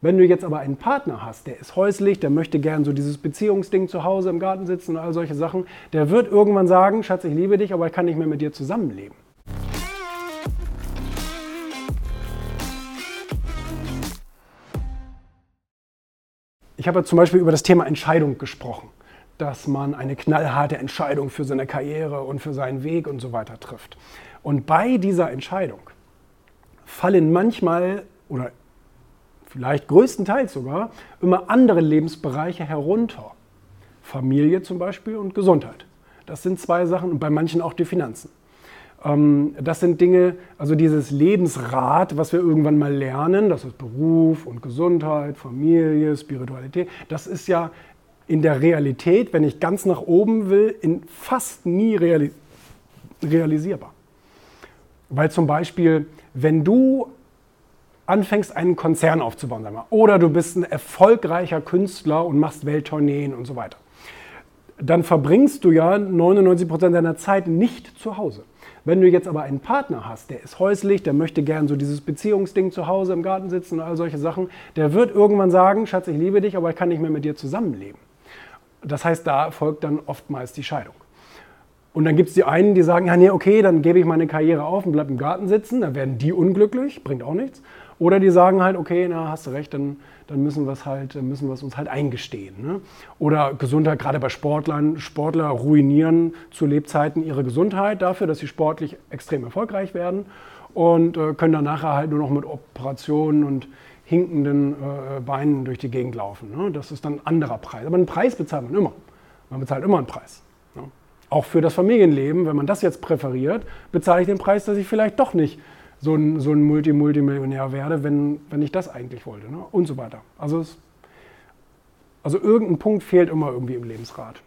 Wenn du jetzt aber einen Partner hast, der ist häuslich, der möchte gern so dieses Beziehungsding zu Hause im Garten sitzen und all solche Sachen, der wird irgendwann sagen, Schatz, ich liebe dich, aber ich kann nicht mehr mit dir zusammenleben. Ich habe zum Beispiel über das Thema Entscheidung gesprochen, dass man eine knallharte Entscheidung für seine Karriere und für seinen Weg und so weiter trifft. Und bei dieser Entscheidung fallen manchmal oder vielleicht größtenteils sogar, immer andere Lebensbereiche herunter. Familie zum Beispiel und Gesundheit. Das sind zwei Sachen und bei manchen auch die Finanzen. Ähm, das sind Dinge, also dieses Lebensrad, was wir irgendwann mal lernen, das ist Beruf und Gesundheit, Familie, Spiritualität, das ist ja in der Realität, wenn ich ganz nach oben will, in fast nie reali realisierbar. Weil zum Beispiel, wenn du anfängst, einen Konzern aufzubauen, sagen wir, oder du bist ein erfolgreicher Künstler und machst Welttourneen und so weiter, dann verbringst du ja 99 Prozent deiner Zeit nicht zu Hause. Wenn du jetzt aber einen Partner hast, der ist häuslich, der möchte gern so dieses Beziehungsding zu Hause im Garten sitzen und all solche Sachen, der wird irgendwann sagen, Schatz, ich liebe dich, aber ich kann nicht mehr mit dir zusammenleben. Das heißt, da folgt dann oftmals die Scheidung. Und dann gibt es die einen, die sagen, ja, nee, okay, dann gebe ich meine Karriere auf und bleibe im Garten sitzen, dann werden die unglücklich, bringt auch nichts. Oder die sagen halt, okay, na, hast du recht, dann, dann müssen wir es halt, müssen wir es uns halt eingestehen. Ne? Oder Gesundheit, gerade bei Sportlern, Sportler ruinieren zu Lebzeiten ihre Gesundheit dafür, dass sie sportlich extrem erfolgreich werden und äh, können dann nachher halt nur noch mit Operationen und hinkenden äh, Beinen durch die Gegend laufen. Ne? Das ist dann ein anderer Preis. Aber einen Preis bezahlt man immer. Man bezahlt immer einen Preis. Ne? Auch für das Familienleben, wenn man das jetzt präferiert, bezahle ich den Preis, dass ich vielleicht doch nicht so ein, so ein Multi-Multimillionär werde, wenn, wenn ich das eigentlich wollte. Ne? Und so weiter. Also, es, also irgendein Punkt fehlt immer irgendwie im Lebensrat.